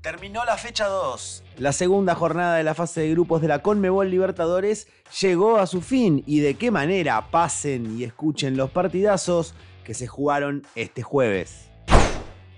Terminó la fecha 2. La segunda jornada de la fase de grupos de la Conmebol Libertadores llegó a su fin y de qué manera pasen y escuchen los partidazos que se jugaron este jueves.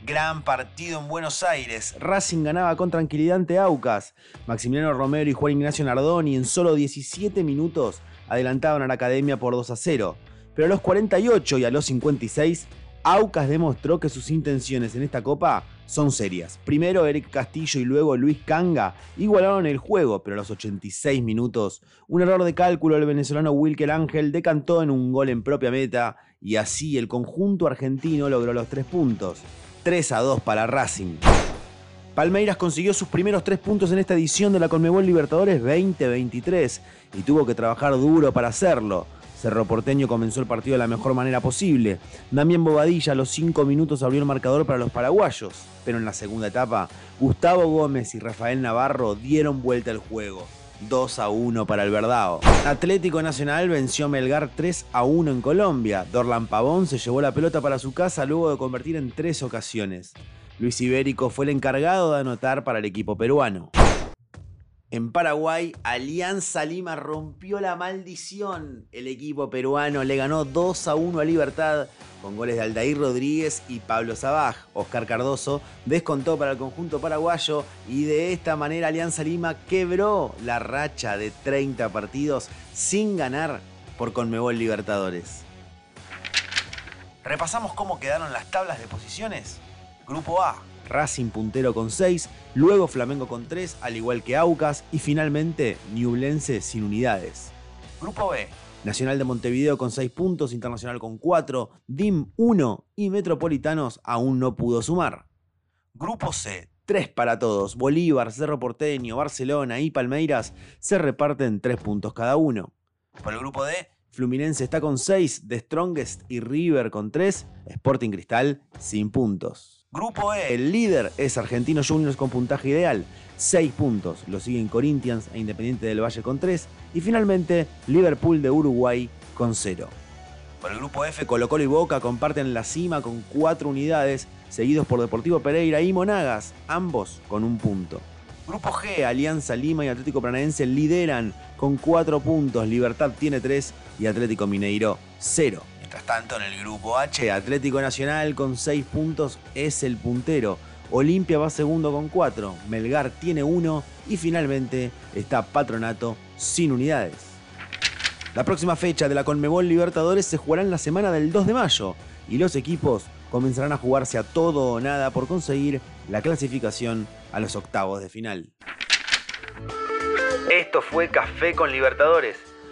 Gran partido en Buenos Aires. Racing ganaba con tranquilidad ante Aucas. Maximiliano Romero y Juan Ignacio Nardoni en solo 17 minutos adelantaban a la academia por 2 a 0. Pero a los 48 y a los 56, Aucas demostró que sus intenciones en esta copa son serias. Primero Eric Castillo y luego Luis Canga igualaron el juego, pero a los 86 minutos, un error de cálculo del venezolano Wilker Ángel decantó en un gol en propia meta y así el conjunto argentino logró los tres puntos. 3 a 2 para Racing. Palmeiras consiguió sus primeros tres puntos en esta edición de la Conmebol Libertadores 2023 y tuvo que trabajar duro para hacerlo. Cerro Porteño comenzó el partido de la mejor manera posible. Damián Bobadilla a los 5 minutos abrió el marcador para los paraguayos, pero en la segunda etapa, Gustavo Gómez y Rafael Navarro dieron vuelta al juego. 2 a 1 para el Verdao. Atlético Nacional venció a Melgar 3 a 1 en Colombia. Dorlan Pavón se llevó la pelota para su casa luego de convertir en tres ocasiones. Luis Ibérico fue el encargado de anotar para el equipo peruano. En Paraguay, Alianza Lima rompió la maldición. El equipo peruano le ganó 2 a 1 a Libertad con goles de Aldair Rodríguez y Pablo Sabaj. Oscar Cardoso descontó para el conjunto paraguayo y de esta manera Alianza Lima quebró la racha de 30 partidos sin ganar por Conmebol Libertadores. Repasamos cómo quedaron las tablas de posiciones. Grupo A, Racing puntero con 6, luego Flamengo con 3, al igual que Aucas, y finalmente Ñublense sin unidades. Grupo B, Nacional de Montevideo con 6 puntos, Internacional con 4, DIM 1 y Metropolitanos aún no pudo sumar. Grupo C, 3 para todos, Bolívar, Cerro Porteño, Barcelona y Palmeiras se reparten 3 puntos cada uno. Por el grupo D, Fluminense está con 6, The Strongest y River con 3, Sporting Cristal sin puntos. Grupo E, el líder es Argentino Juniors con puntaje ideal, 6 puntos. Lo siguen Corinthians e Independiente del Valle con 3. Y finalmente Liverpool de Uruguay con 0. Por el grupo F, Colo Colo y Boca comparten la cima con 4 unidades, seguidos por Deportivo Pereira y Monagas, ambos con un punto. Grupo G, Alianza Lima y Atlético Paranaense lideran con 4 puntos, Libertad tiene 3 y Atlético Mineiro 0. Mientras tanto, en el grupo H, Atlético Nacional con 6 puntos es el puntero. Olimpia va segundo con 4, Melgar tiene 1 y finalmente está Patronato sin unidades. La próxima fecha de la Conmebol Libertadores se jugará en la semana del 2 de mayo y los equipos comenzarán a jugarse a todo o nada por conseguir la clasificación a los octavos de final. Esto fue Café con Libertadores